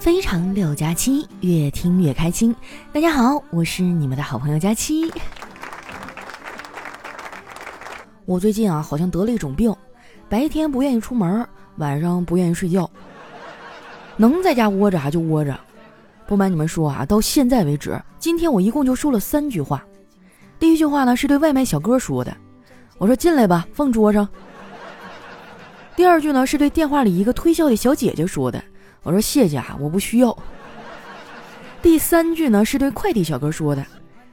非常六加七，越听越开心。大家好，我是你们的好朋友佳期。我最近啊，好像得了一种病，白天不愿意出门，晚上不愿意睡觉，能在家窝着啊就窝着。不瞒你们说啊，到现在为止，今天我一共就说了三句话。第一句话呢是对外卖小哥说的，我说进来吧，放桌上。第二句呢是对电话里一个推销的小姐姐说的，我说谢谢啊，我不需要。第三句呢是对快递小哥说的，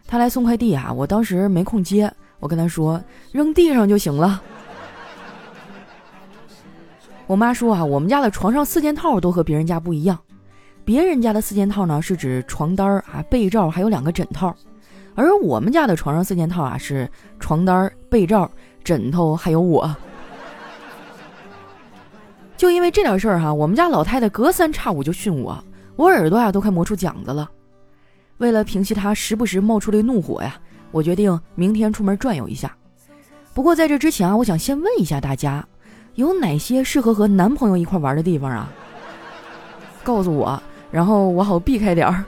他来送快递啊，我当时没空接，我跟他说扔地上就行了。我妈说啊，我们家的床上四件套都和别人家不一样，别人家的四件套呢是指床单啊、被罩还有两个枕套，而我们家的床上四件套啊是床单、被罩、枕头还有我。就因为这点事儿哈，我们家老太太隔三差五就训我，我耳朵呀都快磨出茧子了。为了平息她时不时冒出的怒火呀，我决定明天出门转悠一下。不过在这之前啊，我想先问一下大家，有哪些适合和男朋友一块玩的地方啊？告诉我，然后我好避开点儿。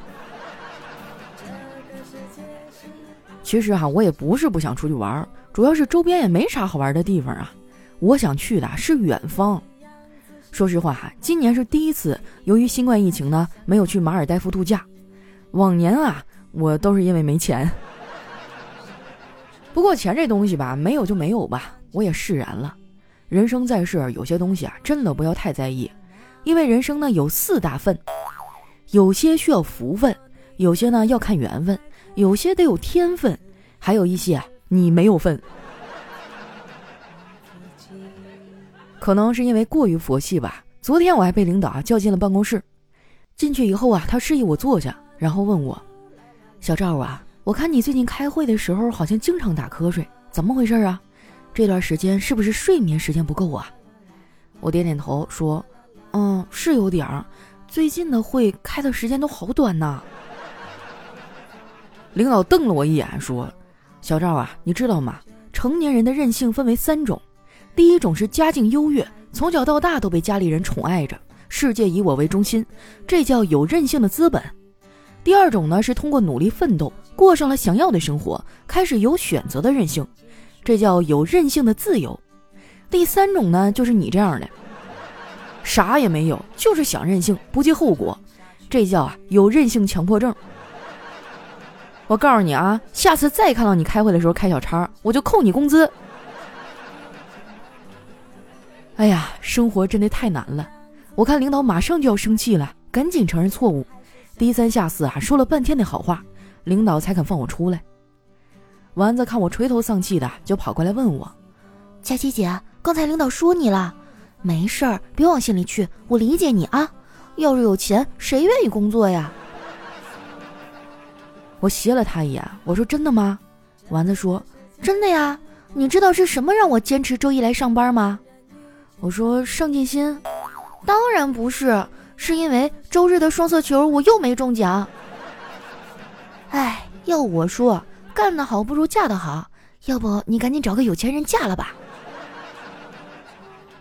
其实哈，我也不是不想出去玩，主要是周边也没啥好玩的地方啊。我想去的是远方。说实话哈，今年是第一次，由于新冠疫情呢，没有去马尔代夫度假。往年啊，我都是因为没钱。不过钱这东西吧，没有就没有吧，我也释然了。人生在世，有些东西啊，真的不要太在意，因为人生呢有四大份，有些需要福分，有些呢要看缘分，有些得有天分，还有一些啊你没有份。可能是因为过于佛系吧。昨天我还被领导啊叫进了办公室，进去以后啊，他示意我坐下，然后问我：“小赵啊，我看你最近开会的时候好像经常打瞌睡，怎么回事啊？这段时间是不是睡眠时间不够啊？”我点点头说：“嗯，是有点儿。最近的会开的时间都好短呐。”领导瞪了我一眼说：“小赵啊，你知道吗？成年人的任性分为三种。”第一种是家境优越，从小到大都被家里人宠爱着，世界以我为中心，这叫有任性的资本。第二种呢是通过努力奋斗，过上了想要的生活，开始有选择的任性，这叫有任性的自由。第三种呢就是你这样的，啥也没有，就是想任性，不计后果，这叫啊有任性强迫症。我告诉你啊，下次再看到你开会的时候开小差，我就扣你工资。哎呀，生活真的太难了！我看领导马上就要生气了，赶紧承认错误，低三下四啊说了半天的好话，领导才肯放我出来。丸子看我垂头丧气的，就跑过来问我：“佳琪姐，刚才领导说你了？没事儿，别往心里去，我理解你啊。要是有钱，谁愿意工作呀？” 我斜了他一眼，我说：“真的吗？”丸子说：“真的呀。你知道是什么让我坚持周一来上班吗？”我说上进心，当然不是，是因为周日的双色球我又没中奖。哎，要我说，干得好不如嫁得好，要不你赶紧找个有钱人嫁了吧。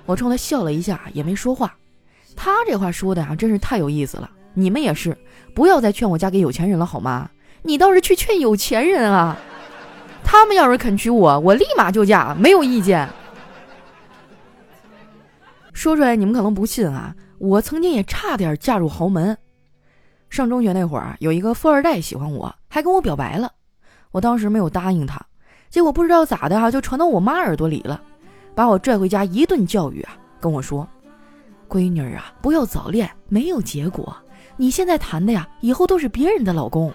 我冲他笑了一下，也没说话。他这话说的啊，真是太有意思了。你们也是，不要再劝我嫁给有钱人了，好吗？你倒是去劝有钱人啊！他们要是肯娶我，我立马就嫁，没有意见。说出来你们可能不信啊，我曾经也差点嫁入豪门。上中学那会儿啊，有一个富二代喜欢我，还跟我表白了。我当时没有答应他，结果不知道咋的啊，就传到我妈耳朵里了，把我拽回家一顿教育啊，跟我说：“闺女啊，不要早恋，没有结果。你现在谈的呀，以后都是别人的老公。”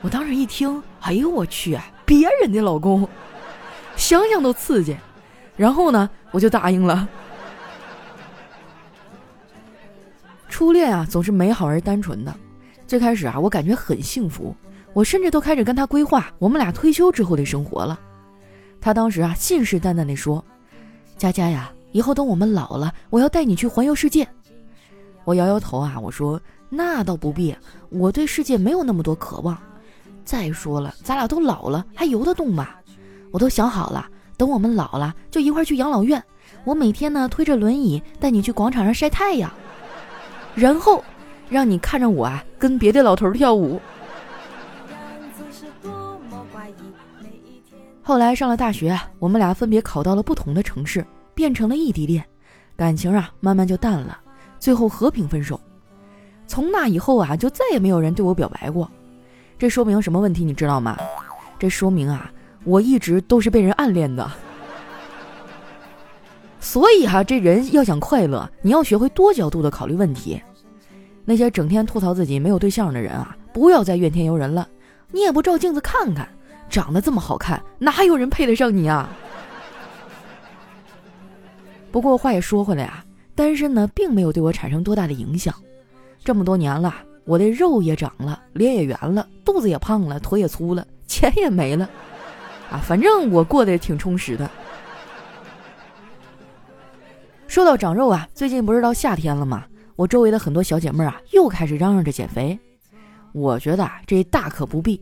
我当时一听，哎呦我去，别人的老公，想想都刺激。然后呢，我就答应了。初恋啊，总是美好而单纯的。最开始啊，我感觉很幸福，我甚至都开始跟他规划我们俩退休之后的生活了。他当时啊，信誓旦旦地说：“佳佳呀，以后等我们老了，我要带你去环游世界。”我摇摇头啊，我说：“那倒不必，我对世界没有那么多渴望。再说了，咱俩都老了，还游得动吗？我都想好了，等我们老了，就一块去养老院。我每天呢，推着轮椅带你去广场上晒太阳。”然后让你看着我啊跟别的老头跳舞。后来上了大学，我们俩分别考到了不同的城市，变成了异地恋，感情啊慢慢就淡了，最后和平分手。从那以后啊，就再也没有人对我表白过。这说明什么问题？你知道吗？这说明啊，我一直都是被人暗恋的。所以哈，这人要想快乐，你要学会多角度的考虑问题。那些整天吐槽自己没有对象的人啊，不要再怨天尤人了。你也不照镜子看看，长得这么好看，哪有人配得上你啊？不过话也说回来啊，单身呢，并没有对我产生多大的影响。这么多年了，我的肉也长了，脸也圆了，肚子也胖了，腿也粗了，钱也没了，啊，反正我过得挺充实的。说到长肉啊，最近不是到夏天了吗？我周围的很多小姐妹啊，又开始嚷嚷着减肥。我觉得啊，这大可不必，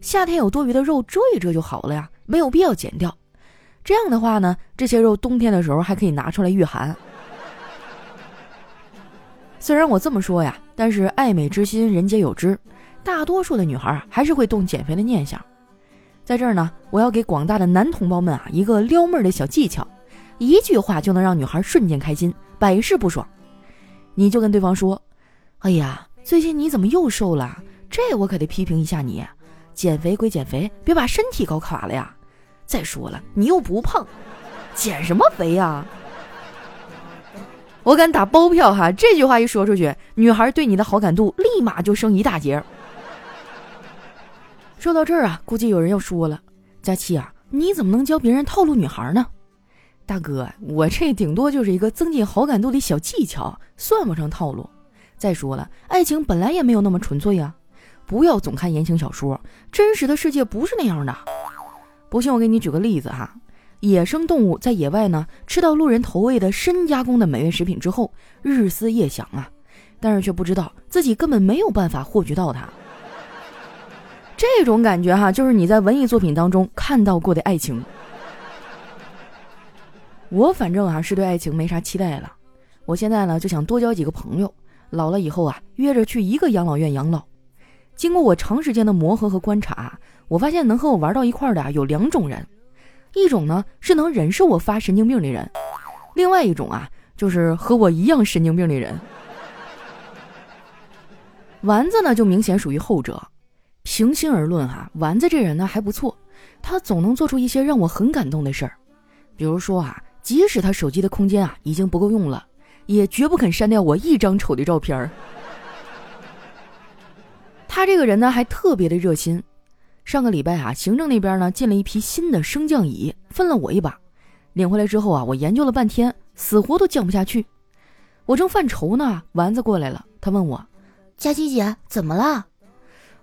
夏天有多余的肉遮一遮就好了呀，没有必要减掉。这样的话呢，这些肉冬天的时候还可以拿出来御寒。虽然我这么说呀，但是爱美之心人皆有之，大多数的女孩还是会动减肥的念想。在这儿呢，我要给广大的男同胞们啊一个撩妹的小技巧，一句话就能让女孩瞬间开心，百试不爽。你就跟对方说：“哎呀，最近你怎么又瘦了？这我可得批评一下你。减肥归减肥，别把身体搞垮了呀。再说了，你又不胖，减什么肥呀？”我敢打包票哈！这句话一说出去，女孩对你的好感度立马就升一大截。说到这儿啊，估计有人要说了：“佳琪啊，你怎么能教别人套路女孩呢？”大哥，我这顶多就是一个增进好感度的小技巧，算不上套路。再说了，爱情本来也没有那么纯粹啊！不要总看言情小说，真实的世界不是那样的。不信我给你举个例子哈。野生动物在野外呢，吃到路人投喂的深加工的美味食品之后，日思夜想啊，但是却不知道自己根本没有办法获取到它。这种感觉哈，就是你在文艺作品当中看到过的爱情。我反正啊是对爱情没啥期待了，我现在呢就想多交几个朋友，老了以后啊约着去一个养老院养老。经过我长时间的磨合和观察，我发现能和我玩到一块的有两种人。一种呢是能忍受我发神经病的人，另外一种啊就是和我一样神经病的人。丸子呢就明显属于后者。平心而论哈，丸子这人呢还不错，他总能做出一些让我很感动的事儿。比如说啊，即使他手机的空间啊已经不够用了，也绝不肯删掉我一张丑的照片儿。他这个人呢还特别的热心。上个礼拜啊，行政那边呢进了一批新的升降椅，分了我一把。领回来之后啊，我研究了半天，死活都降不下去。我正犯愁呢，丸子过来了，他问我：“佳琪姐，怎么了？”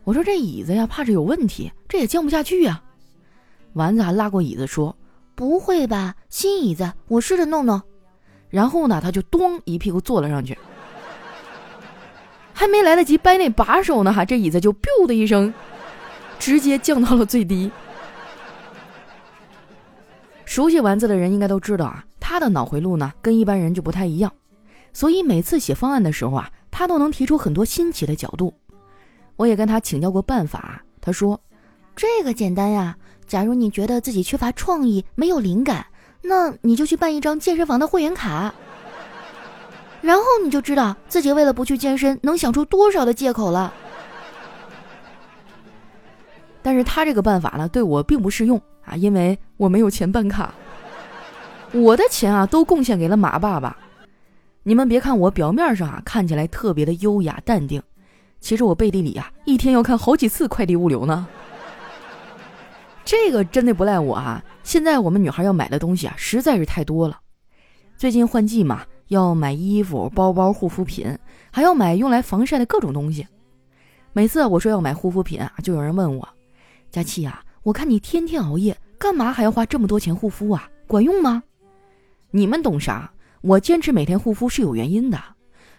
我说：“这椅子呀，怕是有问题，这也降不下去呀。”丸子还拉过椅子说：“不会吧，新椅子，我试着弄弄。”然后呢，他就咚一屁股坐了上去，还没来得及掰那把手呢，哈，这椅子就 “biu” 的一声。直接降到了最低。熟悉丸子的人应该都知道啊，他的脑回路呢跟一般人就不太一样，所以每次写方案的时候啊，他都能提出很多新奇的角度。我也跟他请教过办法，他说：“这个简单呀，假如你觉得自己缺乏创意、没有灵感，那你就去办一张健身房的会员卡，然后你就知道自己为了不去健身能想出多少的借口了。”但是他这个办法呢，对我并不适用啊，因为我没有钱办卡，我的钱啊都贡献给了马爸爸。你们别看我表面上啊看起来特别的优雅淡定，其实我背地里啊一天要看好几次快递物流呢。这个真的不赖我啊！现在我们女孩要买的东西啊实在是太多了，最近换季嘛，要买衣服、包包、护肤品，还要买用来防晒的各种东西。每次我说要买护肤品啊，就有人问我。佳琪呀，我看你天天熬夜，干嘛还要花这么多钱护肤啊？管用吗？你们懂啥？我坚持每天护肤是有原因的。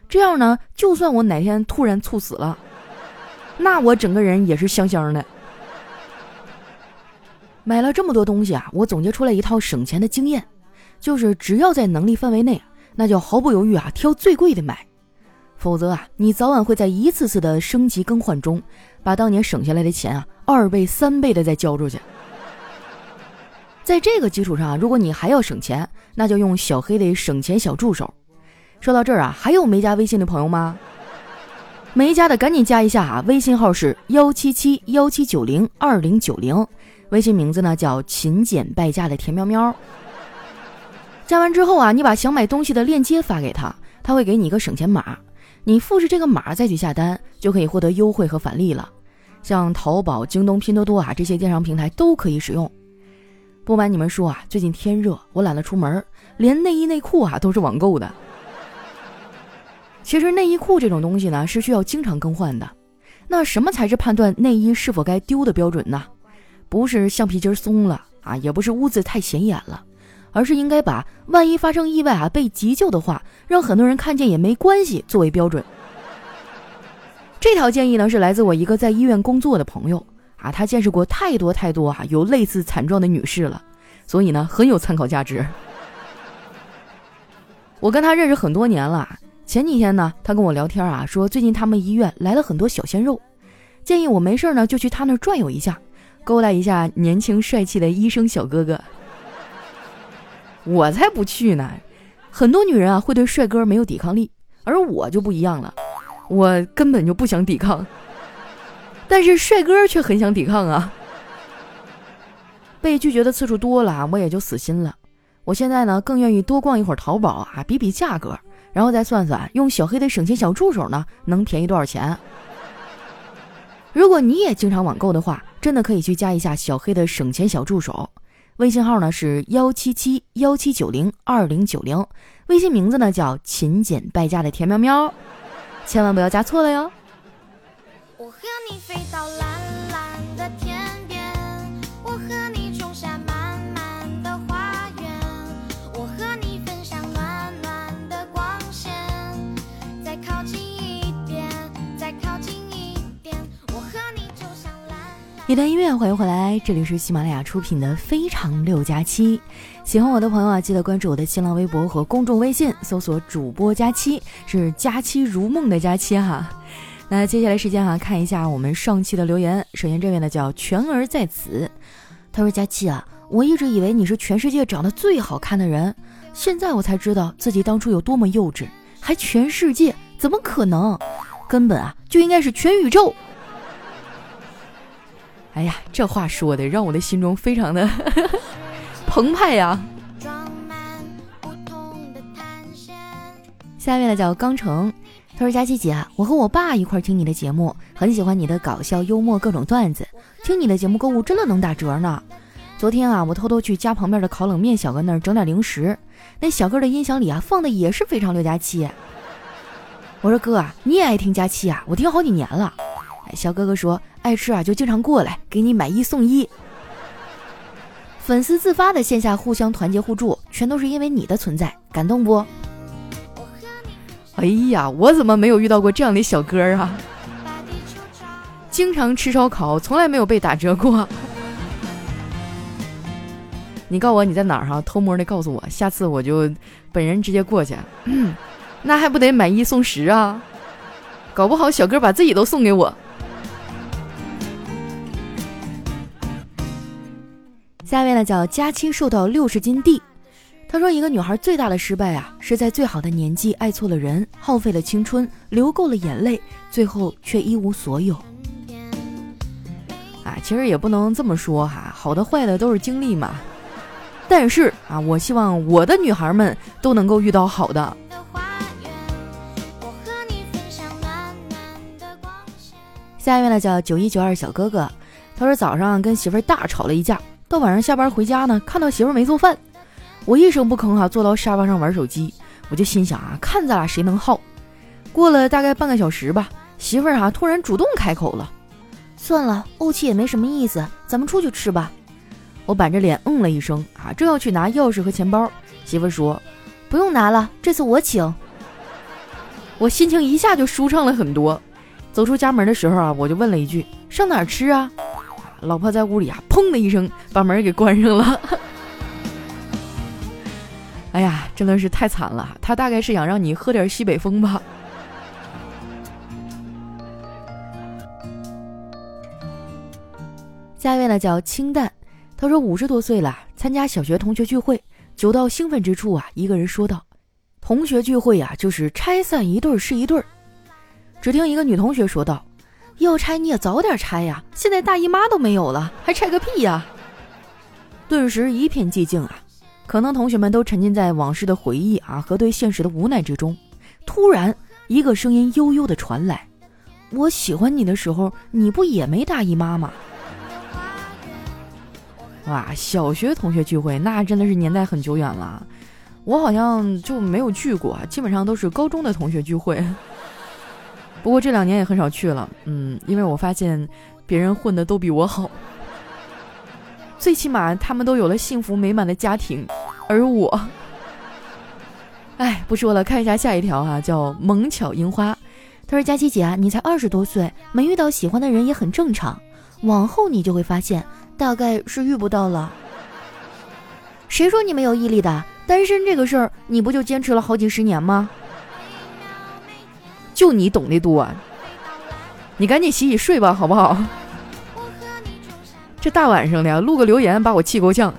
这样呢，就算我哪天突然猝死了，那我整个人也是香香的。买了这么多东西啊，我总结出来一套省钱的经验，就是只要在能力范围内，那就毫不犹豫啊，挑最贵的买。否则啊，你早晚会在一次次的升级更换中，把当年省下来的钱啊，二倍、三倍的再交出去。在这个基础上，如果你还要省钱，那就用小黑的省钱小助手。说到这儿啊，还有没加微信的朋友吗？没加的赶紧加一下啊！微信号是幺七七幺七九零二零九零，微信名字呢叫勤俭败家的田喵喵。加完之后啊，你把想买东西的链接发给他，他会给你一个省钱码。你复制这个码再去下单，就可以获得优惠和返利了。像淘宝、京东、拼多多啊这些电商平台都可以使用。不瞒你们说啊，最近天热，我懒得出门，连内衣内裤啊都是网购的。其实内衣裤这种东西呢，是需要经常更换的。那什么才是判断内衣是否该丢的标准呢？不是橡皮筋松了啊，也不是屋子太显眼了。而是应该把万一发生意外啊被急救的话，让很多人看见也没关系作为标准。这条建议呢是来自我一个在医院工作的朋友啊，他见识过太多太多啊有类似惨状的女士了，所以呢很有参考价值。我跟他认识很多年了，前几天呢他跟我聊天啊，说最近他们医院来了很多小鲜肉，建议我没事呢就去他那儿转悠一下，勾搭一下年轻帅气的医生小哥哥。我才不去呢！很多女人啊会对帅哥没有抵抗力，而我就不一样了，我根本就不想抵抗，但是帅哥却很想抵抗啊！被拒绝的次数多了，我也就死心了。我现在呢更愿意多逛一会儿淘宝啊，比比价格，然后再算算用小黑的省钱小助手呢能便宜多少钱。如果你也经常网购的话，真的可以去加一下小黑的省钱小助手。微信号呢是幺七七幺七九零二零九零，微信名字呢叫勤俭败家的田喵喵，千万不要加错了哟。我和你飞一段音乐，欢迎回来，这里是喜马拉雅出品的《非常六加七》。喜欢我的朋友啊，记得关注我的新浪微博和公众微信，搜索“主播佳期”，是“佳期如梦”的佳期哈。那接下来时间哈，看一下我们上期的留言。首先这位呢叫全儿在此，他说：“佳期啊，我一直以为你是全世界长得最好看的人，现在我才知道自己当初有多么幼稚，还全世界？怎么可能？根本啊就应该是全宇宙。”哎呀，这话说的让我的心中非常的 澎湃呀！下面呢叫刚成，他说：“佳琪姐，我和我爸一块听你的节目，很喜欢你的搞笑幽默各种段子，听你的节目购物真的能打折呢。昨天啊，我偷偷去家旁边的烤冷面小哥那儿整点零食，那小哥的音响里啊放的也是非常六加七。我说哥啊，你也爱听佳期啊？我听好几年了。哎，小哥哥说。”爱吃啊，就经常过来给你买一送一。粉丝自发的线下互相团结互助，全都是因为你的存在，感动不？哎呀，我怎么没有遇到过这样的小哥啊？经常吃烧烤，从来没有被打折过。你告诉我你在哪儿哈？偷摸的告诉我，下次我就本人直接过去。那还不得买一送十啊？搞不好小哥把自己都送给我。下面呢叫佳期瘦到六十斤地，他说一个女孩最大的失败啊，是在最好的年纪爱错了人，耗费了青春，流够了眼泪，最后却一无所有。啊，其实也不能这么说哈，好的坏的都是经历嘛。但是啊，我希望我的女孩们都能够遇到好的。下一位呢叫九一九二小哥哥，他说早上跟媳妇儿大吵了一架。到晚上下班回家呢，看到媳妇没做饭，我一声不吭哈，坐到沙发上玩手机，我就心想啊，看咱俩谁能耗。过了大概半个小时吧，媳妇儿哈突然主动开口了，算了，怄气也没什么意思，咱们出去吃吧。我板着脸嗯了一声啊，正要去拿钥匙和钱包，媳妇说不用拿了，这次我请。我心情一下就舒畅了很多。走出家门的时候啊，我就问了一句，上哪儿吃啊？老婆在屋里啊，砰的一声把门给关上了。哎呀，真的是太惨了，他大概是想让你喝点西北风吧。下一位呢叫清淡，他说五十多岁了，参加小学同学聚会，酒到兴奋之处啊，一个人说道：“同学聚会呀、啊，就是拆散一对是一对。”只听一个女同学说道：“要拆你也早点拆呀，现在大姨妈都没有了，还拆个屁呀！”顿时一片寂静啊，可能同学们都沉浸在往事的回忆啊和对现实的无奈之中。突然，一个声音悠悠的传来：“我喜欢你的时候，你不也没大姨妈吗？”哇，小学同学聚会那真的是年代很久远了，我好像就没有去过，基本上都是高中的同学聚会。不过这两年也很少去了，嗯，因为我发现别人混的都比我好，最起码他们都有了幸福美满的家庭，而我，哎，不说了，看一下下一条哈，叫萌巧樱花。他说：“佳琪姐啊，你才二十多岁，没遇到喜欢的人也很正常，往后你就会发现。”大概是遇不到了。谁说你没有毅力的？单身这个事儿，你不就坚持了好几十年吗？就你懂得多，你赶紧洗洗睡吧，好不好？这大晚上的录个留言，把我气够呛。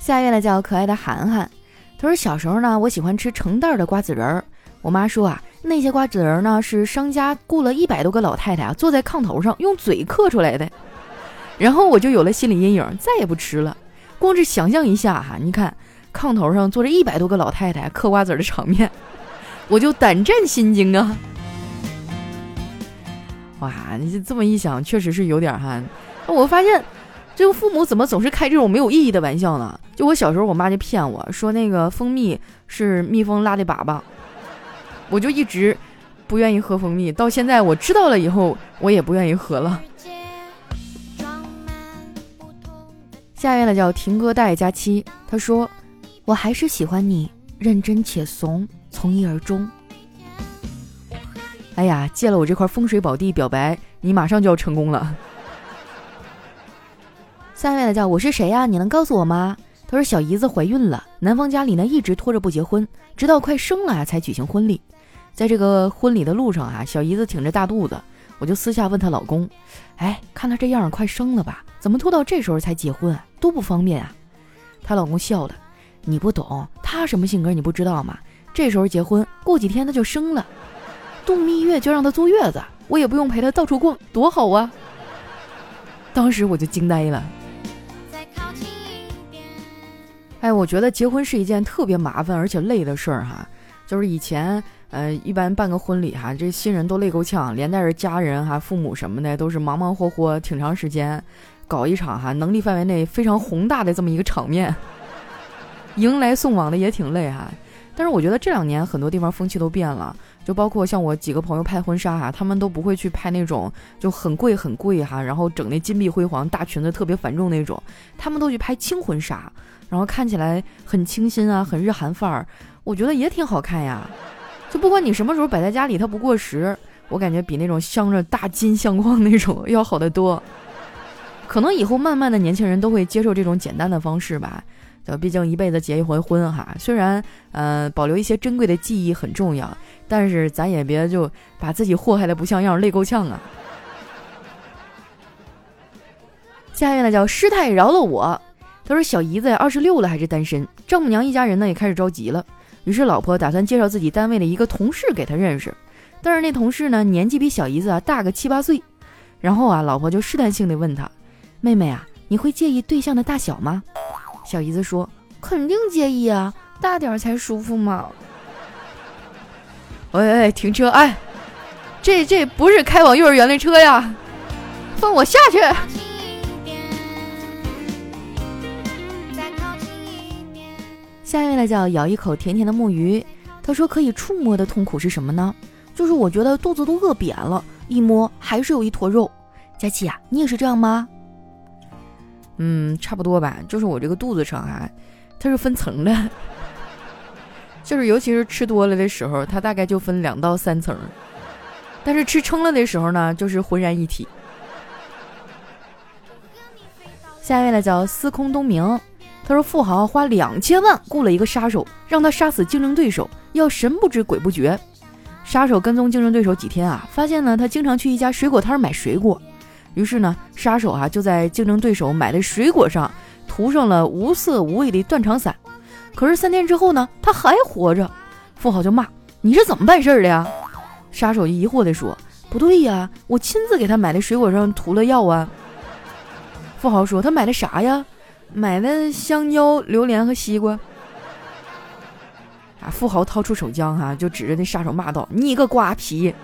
下一位呢叫可爱的涵涵，他说小时候呢，我喜欢吃成袋的瓜子仁儿，我妈说啊。那些瓜子仁呢，是商家雇了一百多个老太太啊，坐在炕头上用嘴嗑出来的。然后我就有了心理阴影，再也不吃了。光是想象一下哈，你看炕头上坐着一百多个老太太嗑瓜子的场面，我就胆战心惊啊！哇，你这么一想，确实是有点哈。我发现这个父母怎么总是开这种没有意义的玩笑呢？就我小时候，我妈就骗我说那个蜂蜜是蜜蜂拉的粑粑。我就一直不愿意喝蜂蜜，到现在我知道了以后，我也不愿意喝了。下一位呢叫停歌带佳期，他说：“我还是喜欢你，认真且怂，从一而终。”哎呀，借了我这块风水宝地表白，你马上就要成功了。下面的叫我是谁呀？你能告诉我吗？他说小姨子怀孕了，男方家里呢一直拖着不结婚，直到快生了才举行婚礼。在这个婚礼的路上啊，小姨子挺着大肚子，我就私下问她老公：“哎，看她这样，快生了吧？怎么拖到这时候才结婚啊？多不方便啊！”她老公笑了：“你不懂，他什么性格你不知道吗？这时候结婚，过几天他就生了，度蜜月就让他坐月子，我也不用陪他到处逛，多好啊！”当时我就惊呆了。哎，我觉得结婚是一件特别麻烦而且累的事儿哈，就是以前。呃，一般办个婚礼哈，这新人都累够呛，连带着家人哈、父母什么的，都是忙忙活活挺长时间，搞一场哈，能力范围内非常宏大的这么一个场面，迎来送往的也挺累哈。但是我觉得这两年很多地方风气都变了，就包括像我几个朋友拍婚纱哈，他们都不会去拍那种就很贵很贵哈，然后整那金碧辉煌大裙子特别繁重那种，他们都去拍轻婚纱，然后看起来很清新啊，很日韩范儿，我觉得也挺好看呀。就不管你什么时候摆在家里，它不过时。我感觉比那种镶着大金相框那种要好得多。可能以后慢慢的年轻人都会接受这种简单的方式吧。就毕竟一辈子结一回婚哈，虽然呃保留一些珍贵的记忆很重要，但是咱也别就把自己祸害的不像样，累够呛啊。下面呢叫师太饶了我。他说小姨子二十六了还是单身，丈母娘一家人呢也开始着急了。于是，老婆打算介绍自己单位的一个同事给他认识，但是那同事呢，年纪比小姨子啊大个七八岁。然后啊，老婆就试探性的问他：“妹妹啊，你会介意对象的大小吗？”小姨子说：“肯定介意啊，大点才舒服嘛。”喂喂，停车！哎，这这不是开往幼儿园的车呀，放我下去。下一位呢叫咬一口甜甜的木鱼，他说可以触摸的痛苦是什么呢？就是我觉得肚子都饿扁了，一摸还是有一坨肉。佳琪啊，你也是这样吗？嗯，差不多吧。就是我这个肚子上啊，它是分层的，就是尤其是吃多了的时候，它大概就分两到三层，但是吃撑了的时候呢，就是浑然一体。下一位呢叫司空东明。他说：“富豪花两千万雇了一个杀手，让他杀死竞争对手，要神不知鬼不觉。杀手跟踪竞争对手几天啊，发现呢他经常去一家水果摊买水果，于是呢杀手啊就在竞争对手买的水果上涂上了无色无味的断肠散。可是三天之后呢，他还活着，富豪就骂：“你是怎么办事的呀？”杀手疑惑地说：“不对呀，我亲自给他买的水果上涂了药啊。”富豪说：“他买的啥呀？买的香蕉、榴莲和西瓜。”啊！富豪掏出手枪，哈，就指着那杀手骂道：“你个瓜皮！”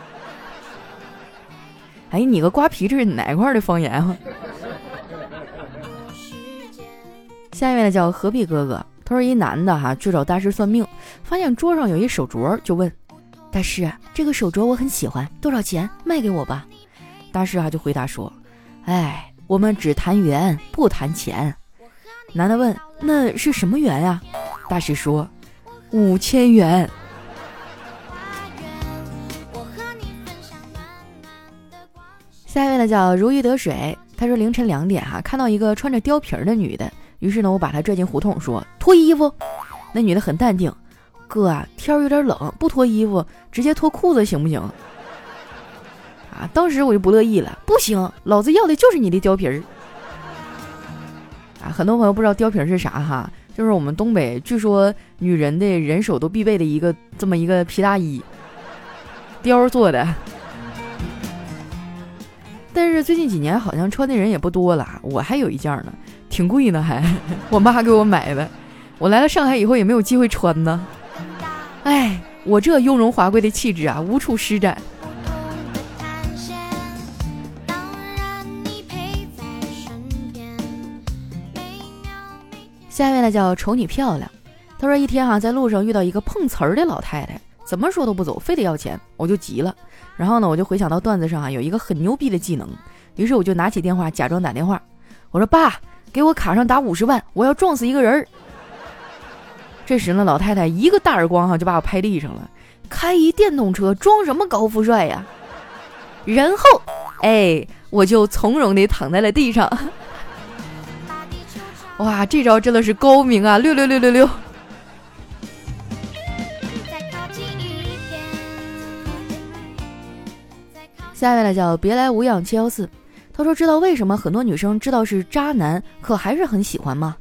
哎，你个瓜皮，这是哪块的方言啊？下一位呢，叫何必哥哥。他说：“一男的哈去找大师算命，发现桌上有一手镯，就问大师：这个手镯我很喜欢，多少钱？卖给我吧。”大师啊就回答说：“哎。”我们只谈缘，不谈钱。男的问：“那是什么缘呀？”大师说：“五千元。”下一位呢叫如鱼得水。他说凌晨两点哈，看到一个穿着貂皮儿的女的，于是呢我把她拽进胡同，说脱衣服。那女的很淡定：“哥啊，天有点冷，不脱衣服，直接脱裤子行不行？”啊！当时我就不乐意了，不行，老子要的就是你的貂皮儿。啊，很多朋友不知道貂皮是啥哈，就是我们东北据说女人的人手都必备的一个这么一个皮大衣，貂做的。但是最近几年好像穿的人也不多了，我还有一件呢，挺贵呢还，我妈给我买的，我来了上海以后也没有机会穿呢。哎，我这雍容华贵的气质啊，无处施展。下一位呢叫瞅你漂亮，他说一天哈在路上遇到一个碰瓷儿的老太太，怎么说都不走，非得要钱，我就急了。然后呢我就回想到段子上啊有一个很牛逼的技能，于是我就拿起电话假装打电话，我说爸，给我卡上打五十万，我要撞死一个人。这时呢老太太一个大耳光哈就把我拍地上了，开一电动车装什么高富帅呀？然后哎我就从容地躺在了地上。哇，这招真的是高明啊！六六六六六。下一位呢叫别来无恙七幺四，他说知道为什么很多女生知道是渣男，可还是很喜欢吗？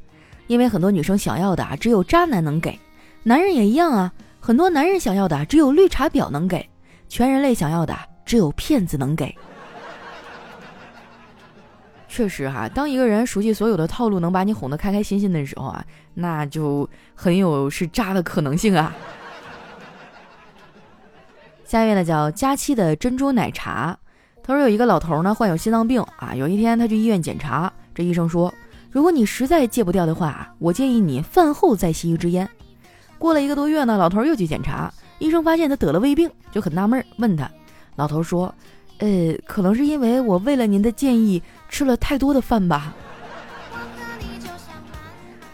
因为很多女生想要的啊，只有渣男能给，男人也一样啊。很多男人想要的只有绿茶婊能给，全人类想要的只有骗子能给。确实哈，当一个人熟悉所有的套路，能把你哄得开开心心的时候啊，那就很有是渣的可能性啊。下一位呢叫佳期的珍珠奶茶，他说有一个老头呢患有心脏病啊，有一天他去医院检查，这医生说，如果你实在戒不掉的话，我建议你饭后再吸一支烟。过了一个多月呢，老头又去检查，医生发现他得了胃病，就很纳闷，问他，老头说。呃，可能是因为我为了您的建议吃了太多的饭吧。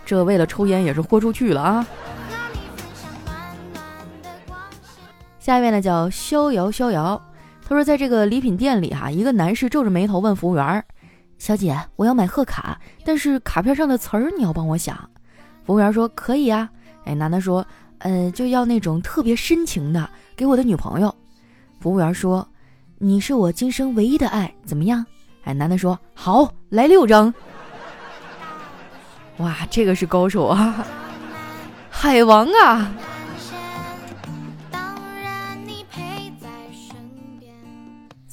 这为了抽烟也是豁出去了啊！下一位呢叫逍遥逍遥，他说在这个礼品店里哈，一个男士皱着眉头问服务员：“小姐，我要买贺卡，但是卡片上的词儿你要帮我想。”服务员说：“可以啊。”哎，男的说：“呃，就要那种特别深情的，给我的女朋友。”服务员说。你是我今生唯一的爱，怎么样？哎，男的说好，来六张。哇，这个是高手啊，海王啊！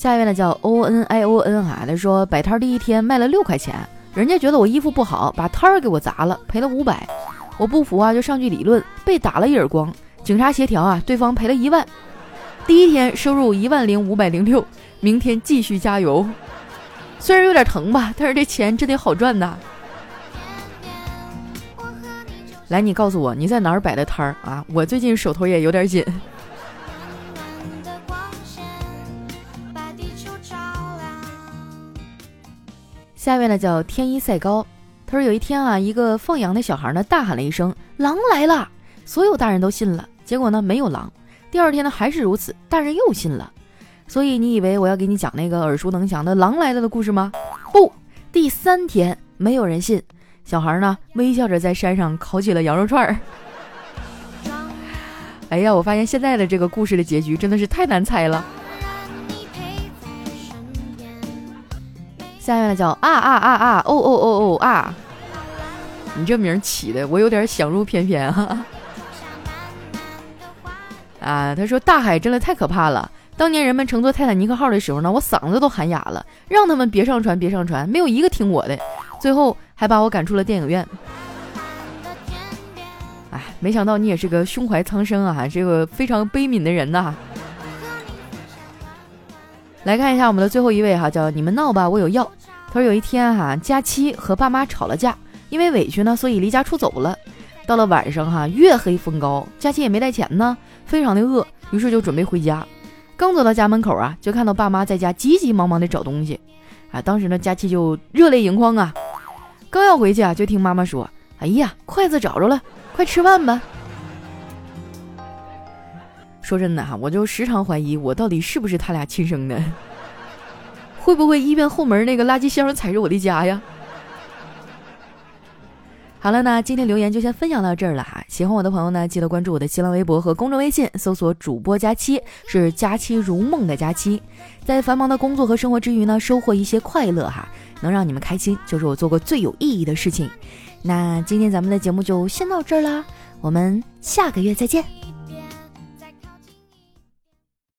下一位呢叫 O N I O N 啊，他说摆摊第一天卖了六块钱，人家觉得我衣服不好，把摊儿给我砸了，赔了五百。我不服啊，就上去理论，被打了一耳光。警察协调啊，对方赔了一万。第一天收入一万零五百零六，明天继续加油。虽然有点疼吧，但是这钱真得好赚呐。来，你告诉我你在哪儿摆的摊儿啊？我最近手头也有点紧。下一位呢叫天一赛高，他说有一天啊，一个放羊的小孩呢大喊了一声“狼来了”，所有大人都信了，结果呢没有狼。第二天呢，还是如此，大人又信了。所以你以为我要给你讲那个耳熟能详的狼来了的故事吗？不，第三天没有人信，小孩呢微笑着在山上烤起了羊肉串儿。哎呀，我发现现在的这个故事的结局真的是太难猜了。下面呢叫啊啊啊啊哦哦哦哦啊！你这名起的我有点想入翩翩哈。啊，他说大海真的太可怕了。当年人们乘坐泰坦尼克号的时候呢，我嗓子都喊哑了，让他们别上船，别上船，没有一个听我的，最后还把我赶出了电影院。哎，没想到你也是个胸怀苍生啊，这个非常悲悯的人呐。来看一下我们的最后一位哈，叫你们闹吧，我有药。他说有一天哈，佳期和爸妈吵了架，因为委屈呢，所以离家出走了。到了晚上哈，月黑风高，佳期也没带钱呢，非常的饿，于是就准备回家。刚走到家门口啊，就看到爸妈在家急急忙忙的找东西，啊，当时呢，佳期就热泪盈眶啊。刚要回去啊，就听妈妈说：“哎呀，筷子找着了，快吃饭吧。”说真的哈，我就时常怀疑我到底是不是他俩亲生的，会不会医院后门那个垃圾箱才是我的家呀？好了，那今天留言就先分享到这儿了哈。喜欢我的朋友呢，记得关注我的新浪微博和公众微信，搜索“主播佳期”，是“佳期如梦”的佳期。在繁忙的工作和生活之余呢，收获一些快乐哈，能让你们开心，就是我做过最有意义的事情。那今天咱们的节目就先到这儿啦，我们下个月再见。